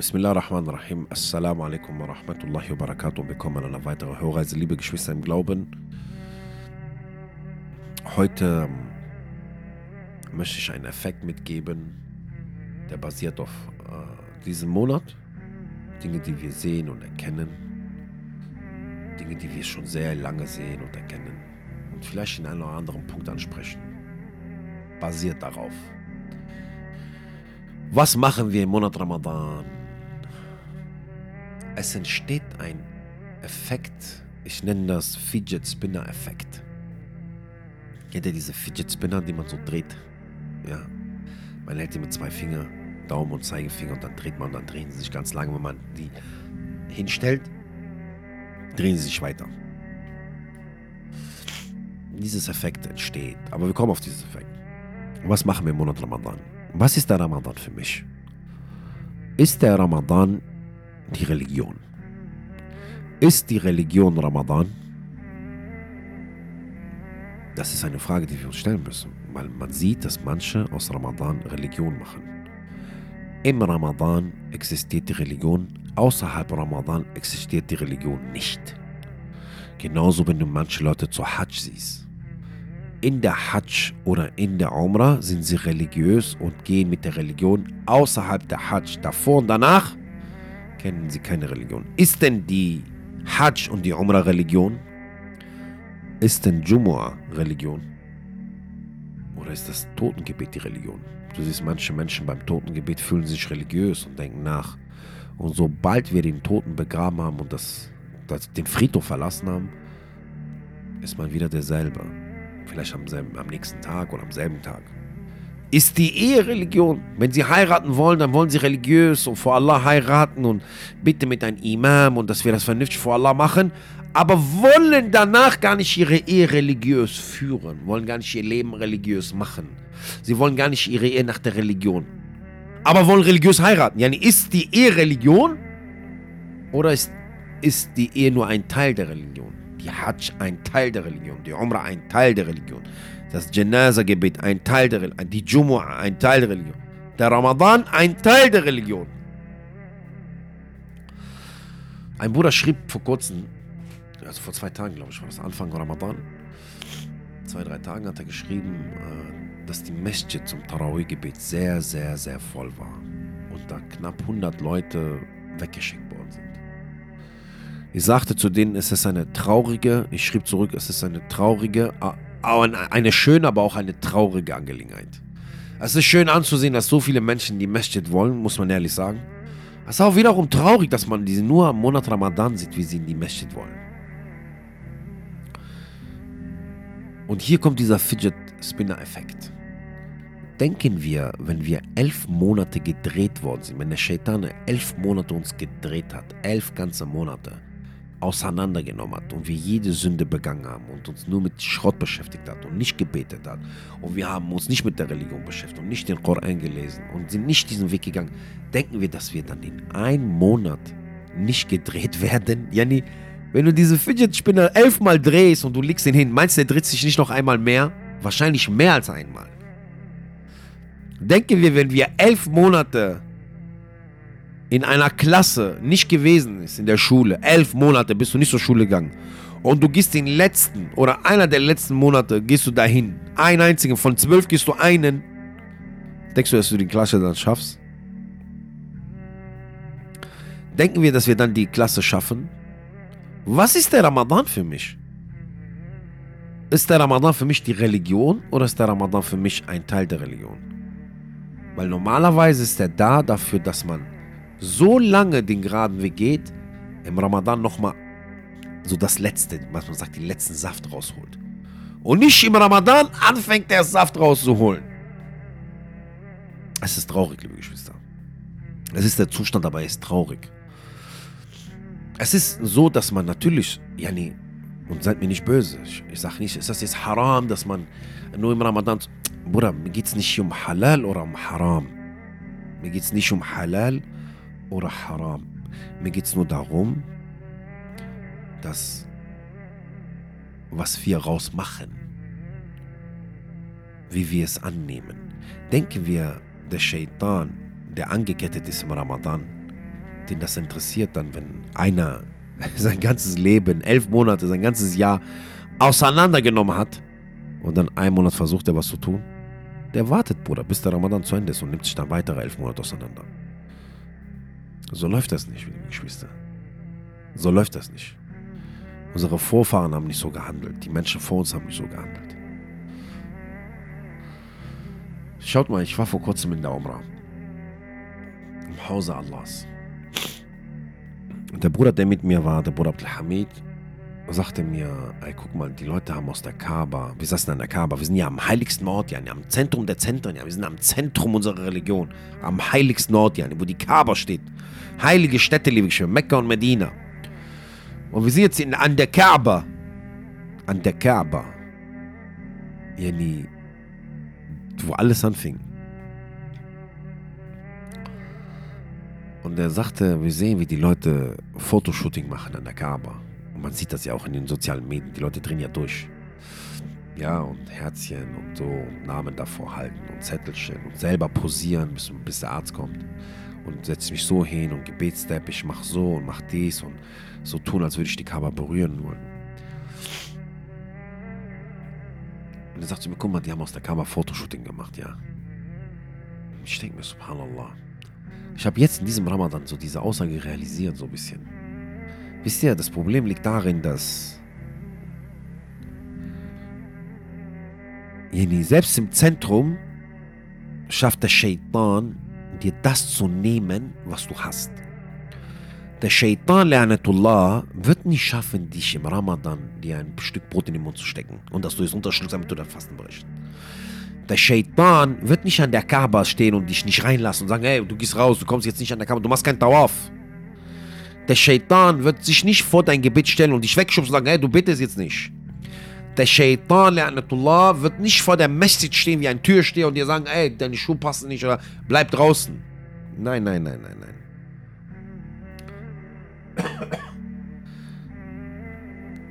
Bismillah ar-Rahman ar-Rahim. Assalamu alaikum wa rahmatullahi wa barakatuh. Willkommen an einer weiteren Hörreise, liebe Geschwister im Glauben. Heute ähm, möchte ich einen Effekt mitgeben, der basiert auf äh, diesem Monat. Dinge, die wir sehen und erkennen. Dinge, die wir schon sehr lange sehen und erkennen. Und vielleicht in einem oder anderen Punkt ansprechen. Basiert darauf. Was machen wir im Monat Ramadan? Es entsteht ein Effekt, ich nenne das Fidget Spinner Effekt. Kennt ihr diese Fidget Spinner, die man so dreht? Ja. Man hält die mit zwei Fingern, Daumen und Zeigefinger und dann dreht man, dann drehen sie sich ganz lange. Wenn man die hinstellt, drehen sie sich weiter. Dieses Effekt entsteht. Aber wir kommen auf dieses Effekt. Was machen wir im Monat Ramadan? Was ist der Ramadan für mich? Ist der Ramadan die Religion? Ist die Religion Ramadan? Das ist eine Frage, die wir uns stellen müssen, weil man sieht, dass manche aus Ramadan Religion machen. Im Ramadan existiert die Religion, außerhalb Ramadan existiert die Religion nicht. Genauso, wenn du manche Leute zur Hajj siehst in der Hajj oder in der Umrah sind sie religiös und gehen mit der Religion außerhalb der Hajj. Davor und danach kennen sie keine Religion. Ist denn die Hajj und die Umrah Religion? Ist denn Jumu'ah Religion? Oder ist das Totengebet die Religion? Du siehst, manche Menschen beim Totengebet fühlen sich religiös und denken nach. Und sobald wir den Toten begraben haben und das, das, den Friedhof verlassen haben, ist man wieder derselbe vielleicht am, selben, am nächsten Tag oder am selben Tag. Ist die Ehe Religion? Wenn sie heiraten wollen, dann wollen sie religiös und vor Allah heiraten und bitte mit einem Imam und dass wir das vernünftig vor Allah machen, aber wollen danach gar nicht ihre Ehe religiös führen, wollen gar nicht ihr Leben religiös machen. Sie wollen gar nicht ihre Ehe nach der Religion, aber wollen religiös heiraten. Yani ist die Ehe Religion oder ist, ist die Ehe nur ein Teil der Religion? Die Hajj ein Teil der Religion, die Umrah ein Teil der Religion, das Janaza-Gebet ein Teil der Religion, die Jumu'ah ein Teil der Religion, der Ramadan ein Teil der Religion. Ein Bruder schrieb vor kurzem, also vor zwei Tagen, glaube ich, war das Anfang Ramadan, zwei, drei Tagen hat er geschrieben, äh, dass die Masjid zum Tarawih-Gebet sehr, sehr, sehr voll war und da knapp 100 Leute weggeschickt worden sind. Ich sagte zu denen, es ist eine traurige, ich schrieb zurück, es ist eine traurige, eine schöne, aber auch eine traurige Angelegenheit. Es ist schön anzusehen, dass so viele Menschen die Masjid wollen, muss man ehrlich sagen. Es ist auch wiederum traurig, dass man diese nur am Monat Ramadan sieht, wie sie in die Masjid wollen. Und hier kommt dieser Fidget Spinner Effekt. Denken wir, wenn wir elf Monate gedreht worden sind, wenn der Shaitan elf Monate uns gedreht hat, elf ganze Monate, auseinandergenommen hat und wir jede Sünde begangen haben und uns nur mit Schrott beschäftigt hat und nicht gebetet hat und wir haben uns nicht mit der Religion beschäftigt und nicht den Koran gelesen und sind nicht diesen Weg gegangen, denken wir, dass wir dann in einem Monat nicht gedreht werden? Yani, wenn du diese Fidget Spinner elfmal drehst und du legst ihn hin, meinst du, der dreht sich nicht noch einmal mehr? Wahrscheinlich mehr als einmal. Denken wir, wenn wir elf Monate in einer Klasse nicht gewesen ist in der Schule, elf Monate bist du nicht zur Schule gegangen und du gehst den letzten oder einer der letzten Monate gehst du dahin, einen einzigen, von zwölf gehst du einen, denkst du, dass du die Klasse dann schaffst? Denken wir, dass wir dann die Klasse schaffen? Was ist der Ramadan für mich? Ist der Ramadan für mich die Religion oder ist der Ramadan für mich ein Teil der Religion? Weil normalerweise ist er da dafür, dass man so lange den geraden Weg geht, im Ramadan nochmal so das letzte, was man sagt, den letzten Saft rausholt. Und nicht im Ramadan anfängt der Saft rauszuholen. Es ist traurig, liebe Geschwister. Es ist der Zustand, aber er ist traurig. Es ist so, dass man natürlich, ja nee, und seid mir nicht böse, ich, ich sage nicht, ist das jetzt haram, dass man nur im Ramadan, Bruder, mir geht es nicht um Halal oder um Haram. Mir geht es nicht um Halal oder Haram. Mir geht es nur darum, dass was wir rausmachen, wie wir es annehmen. Denken wir, der Shaitan, der angekettet ist im Ramadan, den das interessiert, dann, wenn einer sein ganzes Leben, elf Monate, sein ganzes Jahr auseinandergenommen hat und dann einen Monat versucht er was zu tun, der wartet, Bruder, bis der Ramadan zu Ende ist und nimmt sich dann weitere elf Monate auseinander. So läuft das nicht, liebe Geschwister. So läuft das nicht. Unsere Vorfahren haben nicht so gehandelt. Die Menschen vor uns haben nicht so gehandelt. Schaut mal, ich war vor kurzem in der Umrah. Im Hause Allahs. Und der Bruder, der mit mir war, der Bruder Abdelhamid, sagte mir, ey, guck mal, die Leute haben aus der Kaaba, wir saßen an der Kaaba, wir sind ja am heiligsten Ort, ja, am Zentrum der Zentren, ja, wir sind am Zentrum unserer Religion, am heiligsten Ort, ja, wo die Kaaba steht. Heilige Städte, liebe ich Mekka und Medina. Und wir sind jetzt in, an der Kaaba, an der Kaaba, yani, wo alles anfing. Und er sagte, wir sehen, wie die Leute Fotoshooting machen an der Kaaba. Man sieht das ja auch in den sozialen Medien. Die Leute drehen ja durch. Ja, und Herzchen und so, und Namen davor halten und Zettelchen und selber posieren, bis, bis der Arzt kommt. Und setze mich so hin und Gebetsstep, ich mach so und mach dies und so tun, als würde ich die Kaaba berühren wollen. Und er sagt zu mir, guck mal, die haben aus der Kaaba Fotoshooting gemacht, ja. Ich denke mir, subhanallah. Ich habe jetzt in diesem Ramadan so diese Aussage realisiert, so ein bisschen. Wisst ihr, das Problem liegt darin, dass selbst im Zentrum schafft der Shaitan, dir das zu nehmen, was du hast. Der Shaitan, Lernetullah, wird nicht schaffen, dich im Ramadan dir ein Stück Brot in den Mund zu stecken und dass du es unterschluckst, damit du dein Fasten brichst. Der Shaitan wird nicht an der Kaaba stehen und dich nicht reinlassen und sagen, hey, du gehst raus, du kommst jetzt nicht an der Kaaba, du machst keinen Tawaf. Der Shaitan wird sich nicht vor dein Gebet stellen und dich wegschubsen und sagen, hey, du betest jetzt nicht. Der Shaitan, La'natullah, wird nicht vor der Message stehen wie ein Türsteher und dir sagen, ey, deine Schuhe passen nicht oder bleib draußen. Nein, nein, nein, nein, nein.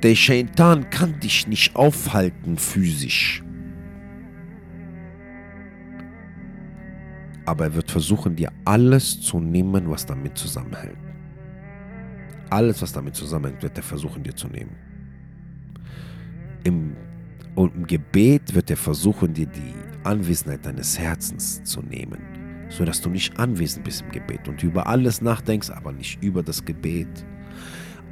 Der Shaitan kann dich nicht aufhalten physisch. Aber er wird versuchen, dir alles zu nehmen, was damit zusammenhält. Alles, was damit zusammenhängt, wird er versuchen, dir zu nehmen. Im, und im Gebet wird er versuchen, dir die Anwesenheit deines Herzens zu nehmen, sodass du nicht anwesend bist im Gebet und über alles nachdenkst, aber nicht über das Gebet.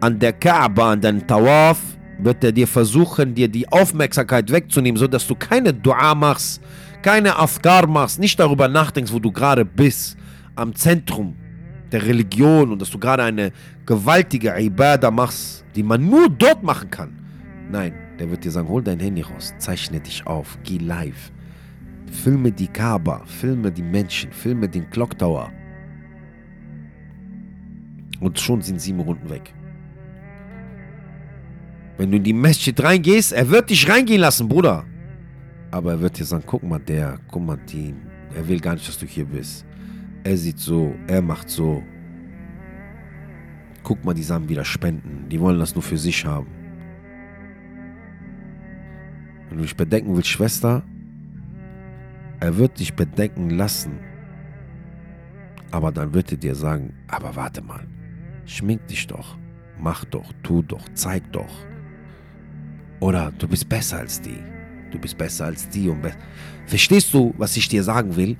An der Kaaba, an deinem Tawaf, wird er dir versuchen, dir die Aufmerksamkeit wegzunehmen, sodass du keine Dua machst, keine Afkar machst, nicht darüber nachdenkst, wo du gerade bist, am Zentrum der Religion und dass du gerade eine gewaltige Ibadah machst, die man nur dort machen kann. Nein, der wird dir sagen, hol dein Handy raus, zeichne dich auf, geh live. Filme die Kaaba, filme die Menschen, filme den Clock Tower. Und schon sind sieben Runden weg. Wenn du in die Masjid reingehst, er wird dich reingehen lassen, Bruder. Aber er wird dir sagen, guck mal der, guck mal den. Er will gar nicht, dass du hier bist. Er sieht so, er macht so. Guck mal, die Samen wieder spenden. Die wollen das nur für sich haben. Wenn du dich bedenken willst, Schwester, er wird dich bedenken lassen. Aber dann wird er dir sagen, aber warte mal, schmink dich doch, mach doch, tu doch, zeig doch. Oder du bist besser als die. Du bist besser als die und Verstehst du, was ich dir sagen will?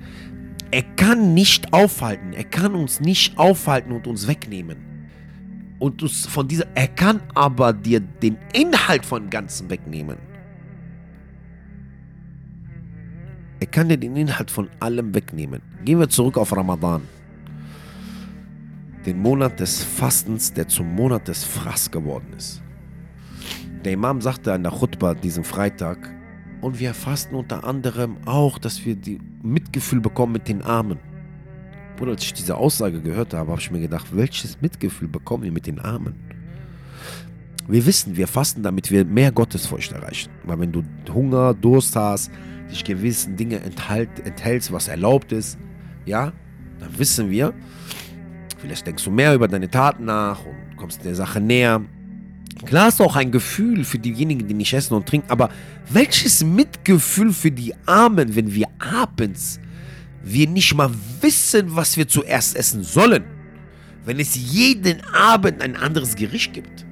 Er kann nicht aufhalten. Er kann uns nicht aufhalten und uns wegnehmen. Und von dieser, er kann aber dir den Inhalt von Ganzen wegnehmen. Er kann dir den Inhalt von allem wegnehmen. Gehen wir zurück auf Ramadan. Den Monat des Fastens, der zum Monat des Fraß geworden ist. Der Imam sagte an der Khutbah diesen Freitag, und wir fasten unter anderem auch, dass wir die Mitgefühl bekommen mit den Armen. Bruder, als ich diese Aussage gehört habe, habe ich mir gedacht, welches Mitgefühl bekommen wir mit den Armen? Wir wissen, wir fasten, damit wir mehr Gottesfurcht erreichen. Weil wenn du Hunger, Durst hast, dich gewissen Dinge enthalt, enthältst, was erlaubt ist, ja, dann wissen wir, vielleicht denkst du mehr über deine Taten nach und kommst der Sache näher. Klar hast du auch ein Gefühl für diejenigen, die nicht essen und trinken, aber welches Mitgefühl für die Armen, wenn wir abends wir nicht mal wissen, was wir zuerst essen sollen? wenn es jeden Abend ein anderes Gericht gibt,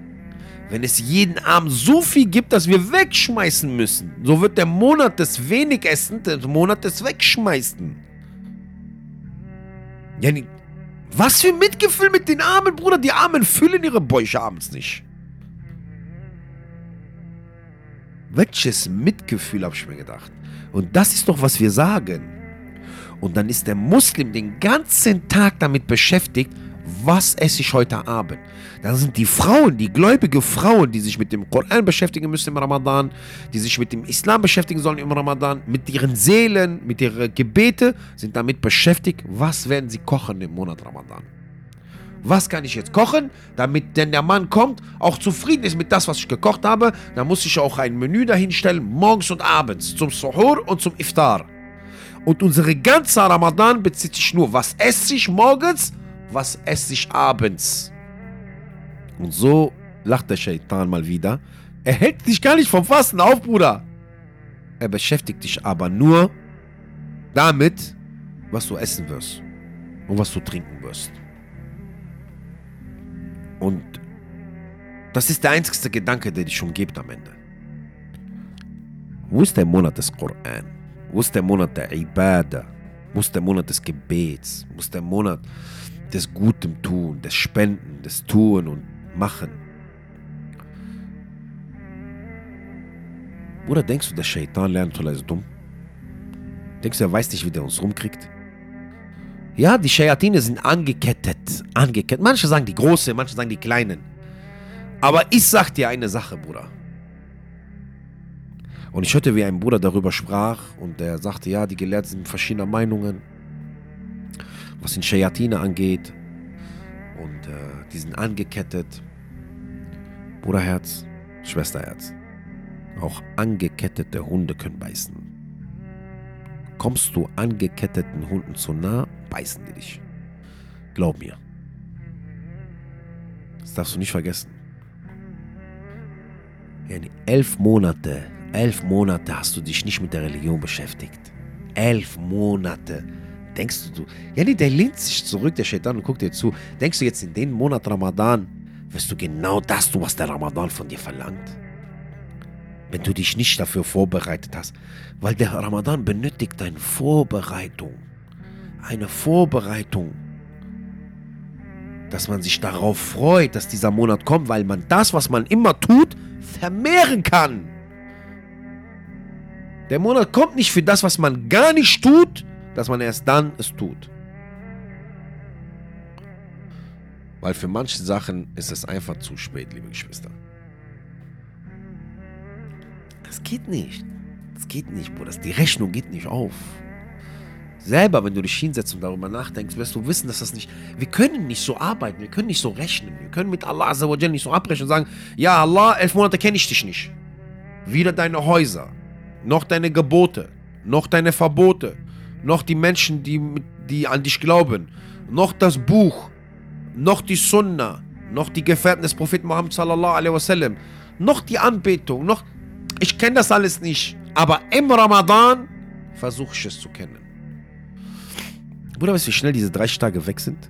wenn es jeden Abend so viel gibt, dass wir wegschmeißen müssen, so wird der Monat des Wenigessen der Monat des Wegschmeißen. Ja, was für Mitgefühl mit den Armen, Bruder. Die Armen füllen ihre Bäuche abends nicht. Welches Mitgefühl, habe ich mir gedacht. Und das ist doch, was wir sagen. Und dann ist der Muslim den ganzen Tag damit beschäftigt, was esse ich heute Abend? Dann sind die Frauen, die gläubige Frauen, die sich mit dem Koran beschäftigen müssen im Ramadan, die sich mit dem Islam beschäftigen sollen im Ramadan, mit ihren Seelen, mit ihren Gebete, sind damit beschäftigt, was werden sie kochen im Monat Ramadan. Was kann ich jetzt kochen, damit, wenn der Mann kommt, auch zufrieden ist mit das, was ich gekocht habe, dann muss ich auch ein Menü dahinstellen, morgens und abends, zum Suhur und zum Iftar. Und unsere ganze Ramadan bezieht sich nur, was esse ich morgens was esse ich abends? Und so lacht der Shaitan mal wieder. Er hält dich gar nicht vom Fasten auf, Bruder. Er beschäftigt dich aber nur damit, was du essen wirst und was du trinken wirst. Und das ist der einzigste Gedanke, der dich umgibt am Ende. Wo ist der Monat des Koran? Wo ist der Monat der Ibadah? Wo ist der Monat des Gebets? Wo ist der Monat des Gutem tun, des Spenden, des Tun und Machen. Oder denkst du, der Shaitan lernt oder ist dumm? Denkst du, er weiß nicht, wie der uns rumkriegt? Ja, die Shayatine sind angekettet. Angekettet. Manche sagen die große, manche sagen die kleinen. Aber ich sag dir eine Sache, Bruder. Und ich hörte, wie ein Bruder darüber sprach und der sagte, ja, die Gelehrten sind verschiedener Meinungen was den Shayatine angeht. Und äh, die sind angekettet. Bruderherz, Schwesterherz. Auch angekettete Hunde können beißen. Kommst du angeketteten Hunden zu nah, beißen die dich. Glaub mir. Das darfst du nicht vergessen. Yani elf Monate, elf Monate hast du dich nicht mit der Religion beschäftigt. Elf Monate Denkst du, nee, der lehnt sich zurück, der Shaitan, und guckt dir zu. Denkst du jetzt in den Monat Ramadan, wirst du genau das tun, was der Ramadan von dir verlangt? Wenn du dich nicht dafür vorbereitet hast. Weil der Ramadan benötigt eine Vorbereitung. Eine Vorbereitung. Dass man sich darauf freut, dass dieser Monat kommt, weil man das, was man immer tut, vermehren kann. Der Monat kommt nicht für das, was man gar nicht tut, dass man erst dann es tut. Weil für manche Sachen ist es einfach zu spät, liebe Geschwister. Das geht nicht. Das geht nicht, Bruder. Die Rechnung geht nicht auf. Selber, wenn du dich hinsetzt und darüber nachdenkst, wirst du wissen, dass das nicht. Wir können nicht so arbeiten, wir können nicht so rechnen. Wir können mit Allah Azzawajal nicht so abrechnen und sagen: Ja, Allah, elf Monate kenne ich dich nicht. Weder deine Häuser, noch deine Gebote, noch deine Verbote, noch die Menschen, die, die an dich glauben, noch das Buch, noch die Sunna, noch die Gefährten des Propheten Muhammad sallallahu alaihi wasallam, noch die Anbetung, noch ich kenne das alles nicht, aber im Ramadan versuche ich es zu kennen. Bruder, weißt du, wie schnell diese drei Tage weg sind?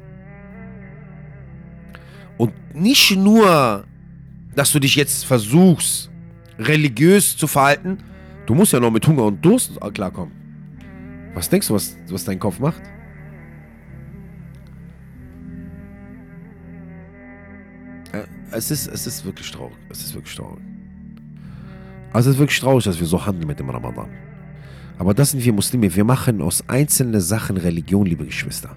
Und nicht nur, dass du dich jetzt versuchst, religiös zu verhalten, du musst ja noch mit Hunger und Durst klarkommen. Was denkst du, was, was dein Kopf macht? Äh, es ist, es ist wirklich traurig. Es ist wirklich traurig. Also es ist wirklich traurig, dass wir so handeln mit dem Ramadan. Aber das sind wir Muslime. Wir machen aus einzelnen Sachen Religion, liebe Geschwister.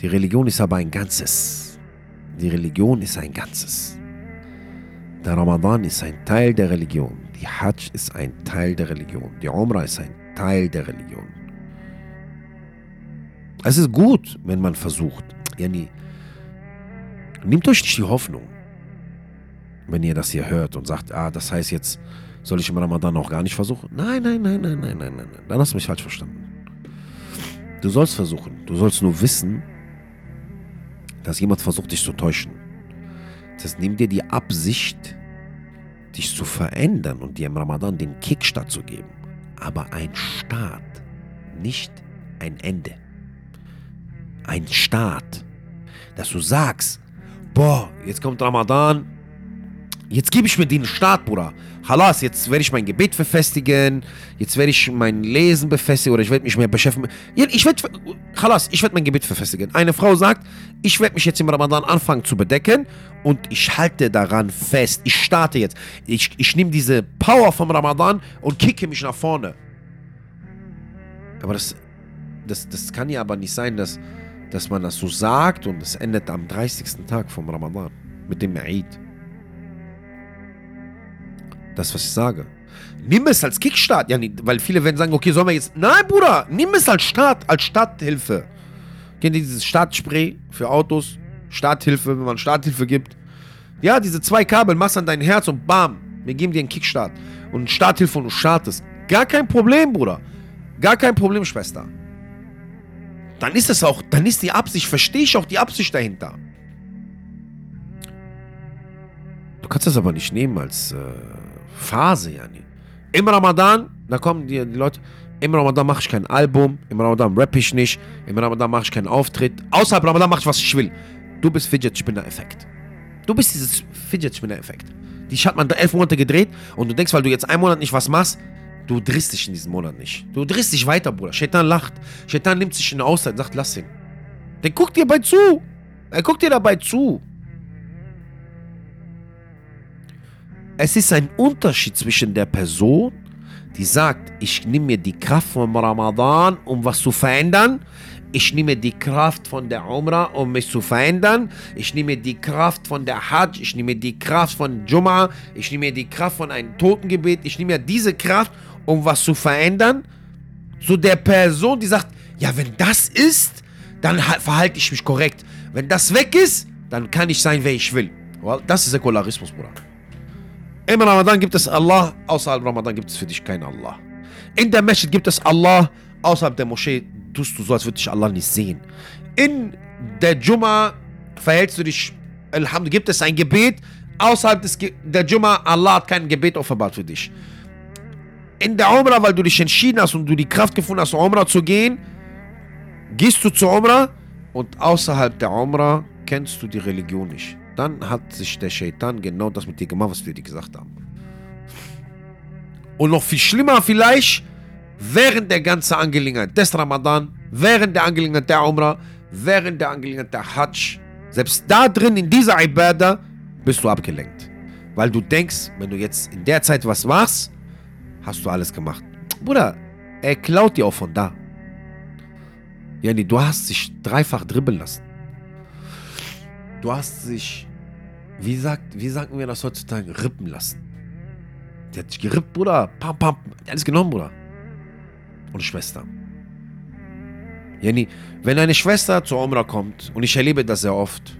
Die Religion ist aber ein Ganzes. Die Religion ist ein Ganzes. Der Ramadan ist ein Teil der Religion. Die Hajj ist ein Teil der Religion. Die Umrah ist ein Teil der Religion. Es ist gut, wenn man versucht. Yani, nehmt euch nicht die Hoffnung, wenn ihr das hier hört und sagt, ah, das heißt jetzt, soll ich im Ramadan auch gar nicht versuchen? Nein, nein, nein, nein, nein, nein, nein. Dann hast du mich falsch verstanden. Du sollst versuchen. Du sollst nur wissen, dass jemand versucht, dich zu täuschen. Das heißt, nimm dir die Absicht, dich zu verändern und dir im Ramadan den Kickstart zu geben aber ein Start, nicht ein Ende. Ein Start. dass du sagst, boah, jetzt kommt Ramadan, Jetzt gebe ich mir den Start, Bruder. Halas, jetzt werde ich mein Gebet verfestigen, jetzt werde ich mein Lesen befestigen oder ich werde mich mehr beschäftigen. Ich werde, Halas, ich werde mein Gebet verfestigen. Eine Frau sagt, ich werde mich jetzt im Ramadan anfangen zu bedecken und ich halte daran fest. Ich starte jetzt. Ich, ich nehme diese Power vom Ramadan und kicke mich nach vorne. Aber das, das, das kann ja aber nicht sein, dass, dass man das so sagt und es endet am 30. Tag vom Ramadan mit dem Eid. Das, was ich sage. Nimm es als Kickstart, ja, weil viele werden sagen, okay, sollen wir jetzt. Nein, Bruder, nimm es als Start, als Starthilfe. Kennt ihr dieses Startspray für Autos? Starthilfe, wenn man Starthilfe gibt. Ja, diese zwei Kabel, machst an dein Herz und bam, wir geben dir einen Kickstart. Und Starthilfe und du startest. Gar kein Problem, Bruder. Gar kein Problem, Schwester. Dann ist es auch, dann ist die Absicht, verstehe ich auch die Absicht dahinter. Du kannst das aber nicht nehmen als. Äh, Phase, yani. Im Ramadan, da kommen die, die Leute, im Ramadan mache ich kein Album, im Ramadan rappe ich nicht, im Ramadan mache ich keinen Auftritt. Außerhalb Ramadan mache ich, was ich will. Du bist Fidget Spinner-Effekt. Du bist dieses Fidget Spinner-Effekt. Die hat man elf Monate gedreht und du denkst, weil du jetzt einen Monat nicht was machst, du drehst dich in diesem Monat nicht. Du drehst dich weiter, Bruder. Shaitan lacht. Shaitan nimmt sich in Auszeit und sagt, lass ihn. Der guckt dir dabei zu. Er guckt dir dabei zu. Es ist ein Unterschied zwischen der Person, die sagt, ich nehme mir die Kraft vom Ramadan, um was zu verändern. Ich nehme die Kraft von der Umrah, um mich zu verändern. Ich nehme die Kraft von der Hajj. Ich nehme die Kraft von Jum'ah. Ich nehme die Kraft von einem Totengebet. Ich nehme diese Kraft, um was zu verändern. Zu der Person, die sagt, ja, wenn das ist, dann verhalte ich mich korrekt. Wenn das weg ist, dann kann ich sein, wer ich will. Das ist Säkularismus, Bruder. Im Ramadan gibt es Allah, außerhalb Ramadan gibt es für dich keinen Allah. In der Masjid gibt es Allah, außerhalb der Moschee tust du so, als würde dich Allah nicht sehen. In der Jumma verhältst du dich, Alhamdulillah, gibt es ein Gebet, außerhalb des Ge der Jumma, Allah hat kein Gebet offenbart für dich. In der Umrah, weil du dich entschieden hast und du die Kraft gefunden hast, Umrah zu gehen, gehst du zur Umrah und außerhalb der Umrah kennst du die Religion nicht dann hat sich der Shaitan genau das mit dir gemacht, was wir dir gesagt haben. Und noch viel schlimmer vielleicht, während der ganzen Angelegenheit des Ramadan, während der Angelegenheit der Umrah, während der Angelegenheit der Hajj, selbst da drin in dieser Ibadah bist du abgelenkt. Weil du denkst, wenn du jetzt in der Zeit was machst, hast du alles gemacht. Bruder, er klaut dir auch von da. Yani, du hast dich dreifach dribbeln lassen. Du hast sich, wie, sagt, wie sagen wir das heutzutage, rippen lassen. Der hat dich gerippt, Bruder. Pam, pam. Alles genommen, Bruder. Und Schwester. Jenny, wenn eine Schwester zur Omra kommt, und ich erlebe das sehr oft,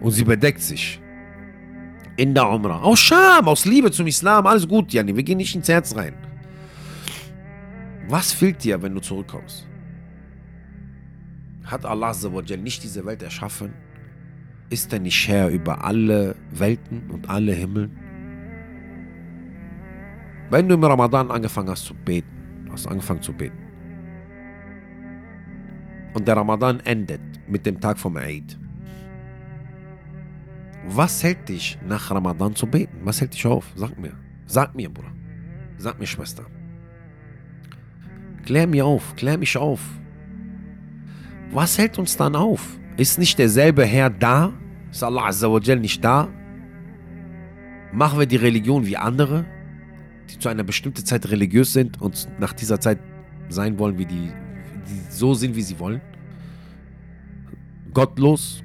und sie bedeckt sich in der Omra, aus Scham, aus Liebe zum Islam, alles gut, Jenny, wir gehen nicht ins Herz rein. Was fehlt dir, wenn du zurückkommst? Hat Allah nicht diese Welt erschaffen? Ist er nicht Herr über alle Welten und alle Himmel? Wenn du im Ramadan angefangen hast zu beten, hast angefangen zu beten, und der Ramadan endet mit dem Tag vom Eid, was hält dich nach Ramadan zu beten? Was hält dich auf? Sag mir. Sag mir, Bruder. Sag mir, Schwester. Klär mir auf. Klär mich auf. Was hält uns dann auf? Ist nicht derselbe Herr da? Ist Allah Azzawajal nicht da? Machen wir die Religion wie andere, die zu einer bestimmten Zeit religiös sind und nach dieser Zeit sein wollen, wie die, die so sind, wie sie wollen? Gottlos?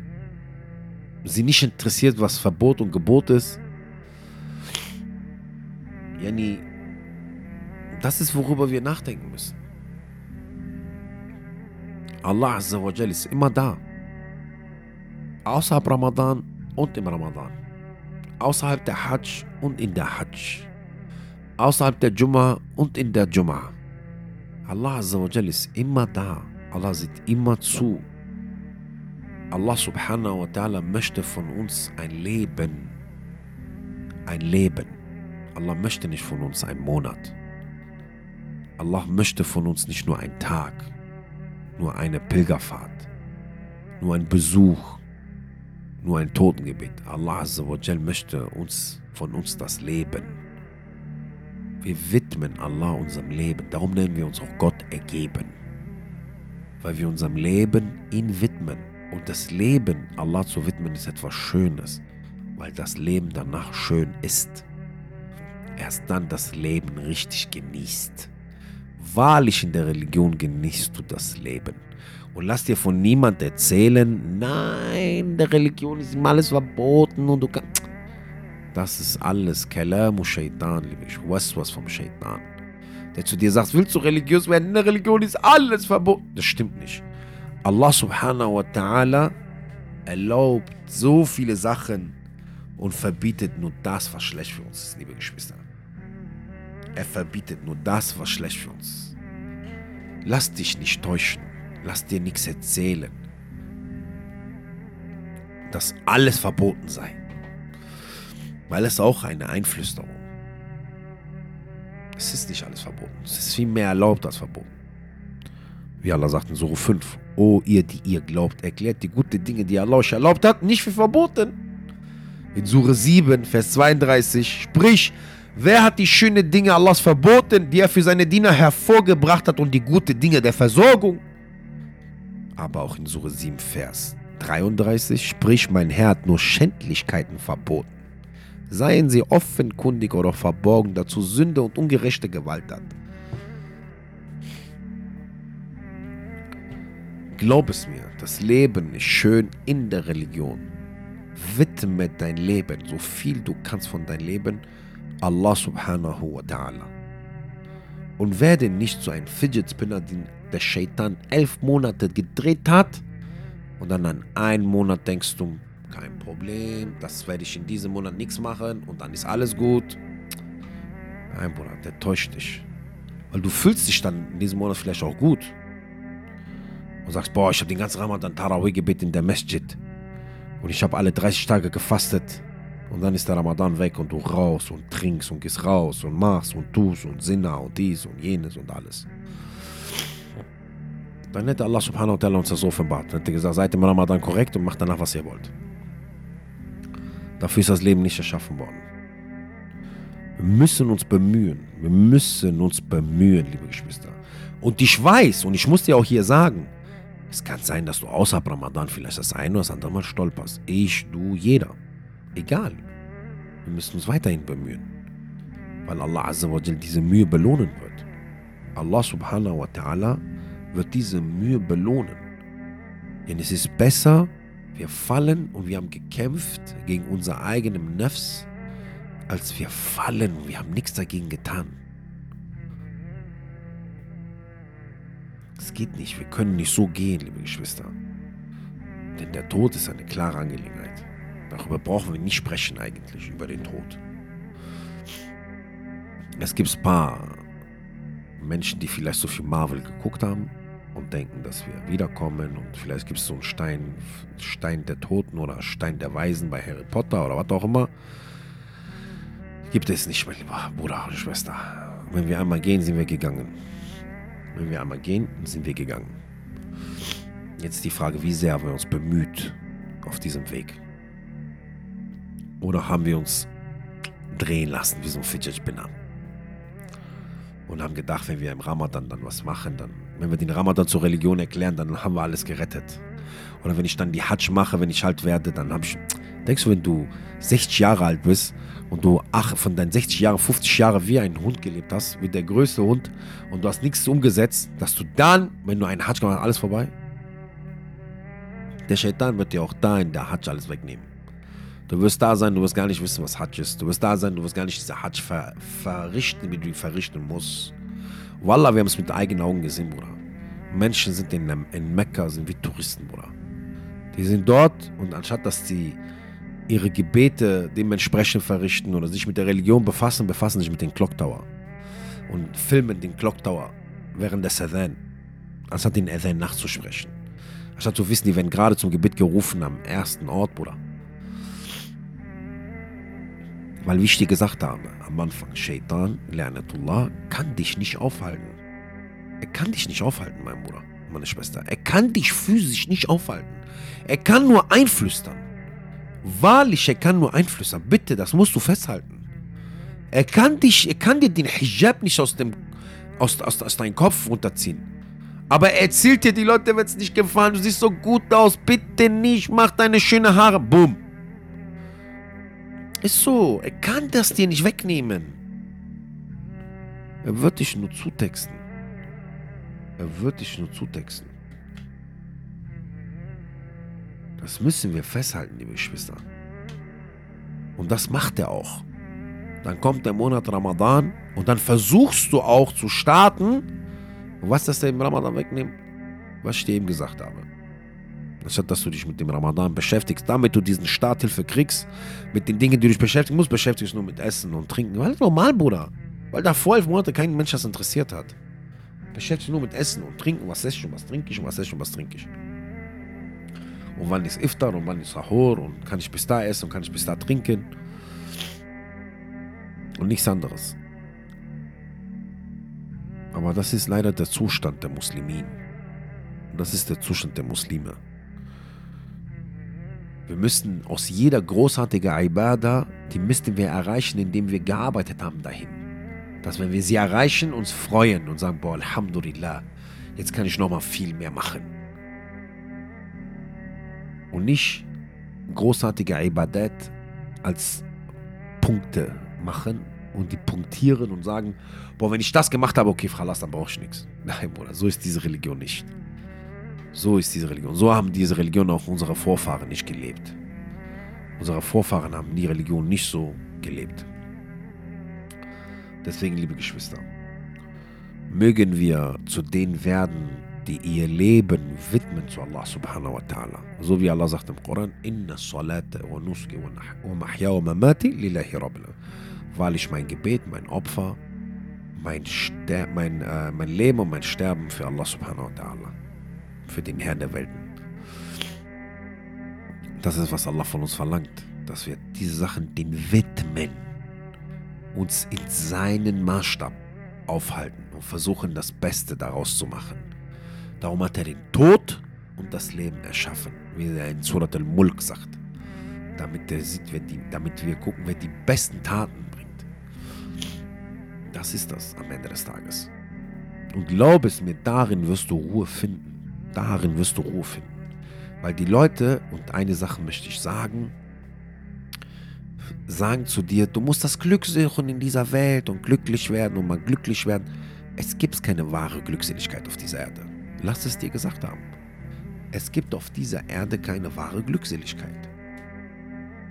Sie nicht interessiert, was Verbot und Gebot ist? Yani, das ist, worüber wir nachdenken müssen. Allah Azzawajal ist immer da. Außerhalb Ramadan und im Ramadan. Außerhalb der Hajj und in der Hajj. Außerhalb der Jumma und in der Jumma. Allah Azzawajal ist immer da. Allah sieht immer zu. Allah subhanahu wa ta'ala möchte von uns ein Leben. Ein Leben. Allah möchte nicht von uns einen Monat. Allah möchte von uns nicht nur einen Tag, nur eine Pilgerfahrt, nur ein Besuch, nur ein Totengebet. Allah Azzawajal möchte uns, von uns das Leben. Wir widmen Allah unserem Leben. Darum nennen wir uns auch Gott ergeben. Weil wir unserem Leben ihn widmen. Und das Leben Allah zu widmen ist etwas Schönes. Weil das Leben danach schön ist. Erst dann das Leben richtig genießt. Wahrlich in der Religion genießt du das Leben. Und lass dir von niemand erzählen, nein, der Religion ist ihm alles verboten und du kannst. Das ist alles Kalamu Shaitan, liebe ich. Was was vom Shaitan. Der zu dir sagt, willst du religiös werden? In der Religion ist alles verboten. Das stimmt nicht. Allah subhanahu wa ta'ala erlaubt so viele Sachen und verbietet nur das, was schlecht für uns ist, liebe Geschwister. Er verbietet nur das, was schlecht für uns ist. Lass dich nicht täuschen. Lass dir nichts erzählen. Dass alles verboten sei. Weil es auch eine Einflüsterung. Es ist nicht alles verboten. Es ist viel mehr erlaubt als verboten. Wie Allah sagt in Surah 5. O ihr, die ihr glaubt, erklärt die guten Dinge, die Allah euch erlaubt hat, nicht für verboten. In Surah 7, Vers 32. Sprich, Wer hat die schönen Dinge Allahs verboten, die er für seine Diener hervorgebracht hat und die guten Dinge der Versorgung? Aber auch in Surah 7, Vers 33, sprich, mein Herr hat nur Schändlichkeiten verboten. Seien sie offenkundig oder verborgen, dazu Sünde und ungerechte Gewalt hat. Glaub es mir, das Leben ist schön in der Religion. Widme dein Leben, so viel du kannst von deinem Leben, Allah subhanahu wa ta'ala. Und werde nicht so ein Fidget Spinner, den der Shaitan elf Monate gedreht hat und dann an einen Monat denkst du, kein Problem, das werde ich in diesem Monat nichts machen und dann ist alles gut. Nein, Bruder, der täuscht dich. Weil du fühlst dich dann in diesem Monat vielleicht auch gut. Und sagst, boah, ich habe den ganzen Ramadan Tarawih gebeten in der Masjid. Und ich habe alle 30 Tage gefastet. Und dann ist der Ramadan weg und du raus und trinkst und gehst raus und machst und tust und Sinna und dies und jenes und alles. Dann hätte Allah subhanahu wa ta'ala uns das offenbart. Dann hätte gesagt, seid im Ramadan korrekt und macht danach, was ihr wollt. Dafür ist das Leben nicht erschaffen worden. Wir müssen uns bemühen. Wir müssen uns bemühen, liebe Geschwister. Und ich weiß, und ich muss dir auch hier sagen, es kann sein, dass du außerhalb Ramadan vielleicht das eine oder das andere Mal stolperst. Ich, du, jeder. Egal. Wir müssen uns weiterhin bemühen. Weil Allah Azza wa diese Mühe belohnen wird. Allah subhanahu wa ta'ala wird diese Mühe belohnen. Denn es ist besser, wir fallen und wir haben gekämpft gegen unser eigenes Nefs, als wir fallen und wir haben nichts dagegen getan. Es geht nicht, wir können nicht so gehen, liebe Geschwister. Denn der Tod ist eine klare Angelegenheit. Darüber brauchen wir nicht sprechen eigentlich, über den Tod. Es gibt ein paar Menschen, die vielleicht so viel Marvel geguckt haben und denken, dass wir wiederkommen und vielleicht gibt es so einen Stein, Stein der Toten oder Stein der Weisen bei Harry Potter oder was auch immer. Gibt es nicht, mein lieber Bruder oder Schwester. Wenn wir einmal gehen, sind wir gegangen. Wenn wir einmal gehen, sind wir gegangen. Jetzt die Frage, wie sehr haben wir uns bemüht auf diesem Weg? Oder haben wir uns drehen lassen wie so ein Fidget Spinner? Und haben gedacht, wenn wir im Ramadan dann was machen, dann, wenn wir den Ramadan zur Religion erklären, dann haben wir alles gerettet. Oder wenn ich dann die Hajj mache, wenn ich alt werde, dann habe ich. Denkst du, wenn du 60 Jahre alt bist und du ach, von deinen 60 Jahren 50 Jahre wie ein Hund gelebt hast, wie der größte Hund, und du hast nichts umgesetzt, dass du dann, wenn du einen Hajj gemacht hast, alles vorbei? Der Shaitan wird dir auch da in der Hajj alles wegnehmen. Du wirst da sein, du wirst gar nicht wissen, was Hajj ist. Du wirst da sein, du wirst gar nicht diese Hajj ver verrichten, wie du ihn verrichten musst. Wallah, wir haben es mit eigenen Augen gesehen, Bruder. Menschen sind in, in Mekka, sind wie Touristen, Bruder. Die sind dort und anstatt dass sie ihre Gebete dementsprechend verrichten oder sich mit der Religion befassen, befassen sich mit dem Clock Tower und filmen den Clock Tower während des Adhan, anstatt den Adhan nachzusprechen. Anstatt zu wissen, die werden gerade zum Gebet gerufen am ersten Ort, Bruder. Weil wie ich dir gesagt habe, am Anfang, Shaitan, Lernatullah, kann dich nicht aufhalten. Er kann dich nicht aufhalten, mein Bruder, meine Schwester. Er kann dich physisch nicht aufhalten. Er kann nur einflüstern. Wahrlich, er kann nur einflüstern. Bitte, das musst du festhalten. Er kann dich, er kann dir den Hijab nicht aus dem, aus, aus, aus deinem Kopf runterziehen. Aber er erzählt dir, die Leute wird es nicht gefallen, du siehst so gut aus, bitte nicht, mach deine schönen Haare. Boom. Ist so, er kann das dir nicht wegnehmen. Er wird dich nur zutexten. Er wird dich nur zutexten. Das müssen wir festhalten, liebe Geschwister. Und das macht er auch. Dann kommt der Monat Ramadan und dann versuchst du auch zu starten. Und was das im Ramadan wegnehmen? Was ich dir eben gesagt habe. Anstatt dass du dich mit dem Ramadan beschäftigst, damit du diesen Starthilfe kriegst, mit den Dingen, die du dich beschäftigen musst, beschäftigst du nur mit Essen und Trinken. Weil das normal, Bruder. Weil da vor elf Monate kein Mensch das interessiert hat. Beschäftigst du nur mit Essen und Trinken. Was esse ich und was trinke ich und was esse ich und was trinke ich und wann ist Iftar und wann ist Sahur und kann ich bis da essen und kann ich bis da trinken und nichts anderes. Aber das ist leider der Zustand der Muslimin. Das ist der Zustand der Muslime. Wir müssen aus jeder großartigen Ibadah, die müssten wir erreichen, indem wir gearbeitet haben dahin. Dass wenn wir sie erreichen, uns freuen und sagen, boah, Alhamdulillah, jetzt kann ich nochmal viel mehr machen und nicht großartige Ibadat als Punkte machen und die punktieren und sagen, boah, wenn ich das gemacht habe, okay, Fralas, dann brauche ich nichts. Nein, Bruder, so ist diese Religion nicht. So ist diese Religion. So haben diese Religion auch unsere Vorfahren nicht gelebt. Unsere Vorfahren haben die Religion nicht so gelebt. Deswegen, liebe Geschwister, mögen wir zu denen werden, die ihr Leben widmen zu Allah subhanahu wa ta'ala. So wie Allah sagt im Koran, Inna salata wa nuski wa mahya wa mamati lillahi rabbil Weil ich mein Gebet, mein Opfer, mein, Ster mein, äh, mein Leben und mein Sterben für Allah subhanahu wa ta'ala. Für den Herrn der Welten. Das ist, was Allah von uns verlangt. Dass wir diese Sachen den widmen. Uns in seinen Maßstab aufhalten und versuchen, das Beste daraus zu machen. Darum hat er den Tod und das Leben erschaffen, wie er in Surat al-Mulk sagt. Damit, er sieht, die, damit wir gucken, wer die besten Taten bringt. Das ist das am Ende des Tages. Und glaub es mir, darin wirst du Ruhe finden. Darin wirst du Ruhe finden. Weil die Leute, und eine Sache möchte ich sagen, sagen zu dir, du musst das Glück suchen in dieser Welt und glücklich werden und mal glücklich werden. Es gibt keine wahre Glückseligkeit auf dieser Erde. Lass es dir gesagt haben. Es gibt auf dieser Erde keine wahre Glückseligkeit.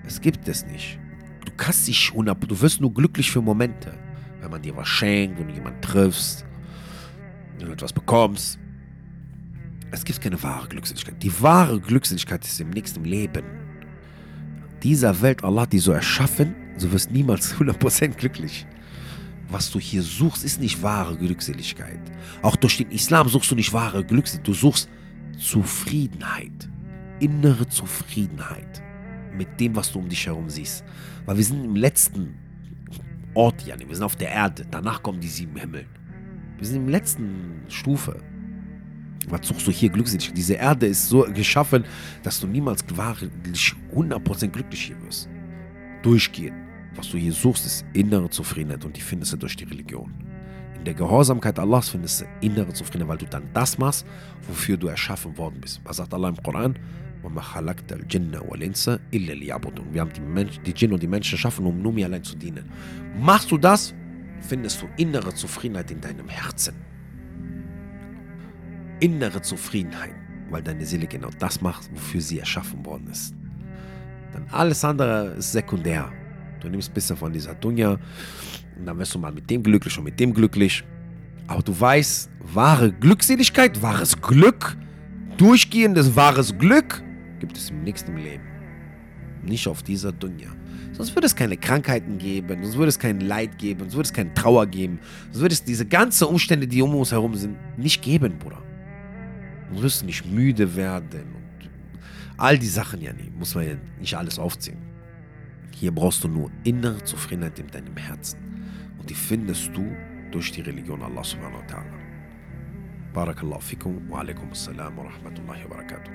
Es gibt es nicht. Du kannst dich du wirst nur glücklich für Momente, wenn man dir was schenkt, wenn du jemanden triffst, wenn du etwas bekommst. Es gibt keine wahre Glückseligkeit. Die wahre Glückseligkeit ist im nächsten Leben. Dieser Welt, Allah hat die so erschaffen, du wirst niemals 100% glücklich was du hier suchst, ist nicht wahre Glückseligkeit. Auch durch den Islam suchst du nicht wahre Glückseligkeit, du suchst Zufriedenheit, innere Zufriedenheit mit dem, was du um dich herum siehst. Weil wir sind im letzten Ort, Janni, wir sind auf der Erde, danach kommen die sieben Himmel. Wir sind im letzten Stufe. Was suchst du hier Glückseligkeit? Diese Erde ist so geschaffen, dass du niemals wahrlich 100% glücklich hier wirst. Durchgehen. Was du hier suchst, ist innere Zufriedenheit und die findest du durch die Religion. In der Gehorsamkeit Allahs findest du innere Zufriedenheit, weil du dann das machst, wofür du erschaffen worden bist. Was sagt Allah im Koran? Wir haben die, Menschen, die Djinn und die Menschen erschaffen, um nur mir allein zu dienen. Machst du das, findest du innere Zufriedenheit in deinem Herzen. Innere Zufriedenheit, weil deine Seele genau das macht, wofür sie erschaffen worden ist. Dann alles andere ist sekundär. Du nimmst ein bisschen von dieser Dunja und dann wirst du mal mit dem glücklich und mit dem glücklich. Aber du weißt, wahre Glückseligkeit, wahres Glück, durchgehendes wahres Glück gibt es im nächsten Leben. Nicht auf dieser Dunja. Sonst würde es keine Krankheiten geben, sonst würde es kein Leid geben, sonst würde es keine Trauer geben, sonst würde es diese ganzen Umstände, die um uns herum sind, nicht geben, Bruder. Du wirst nicht müde werden und all die Sachen ja nicht, muss man ja nicht alles aufzählen. Hier brauchst du nur innere Zufriedenheit in deinem Herzen. Und die findest du durch die Religion Allah subhanahu wa ta'ala. Barakallahu fikum wa alaikum assalam wa rahmatullahi wa barakatuh.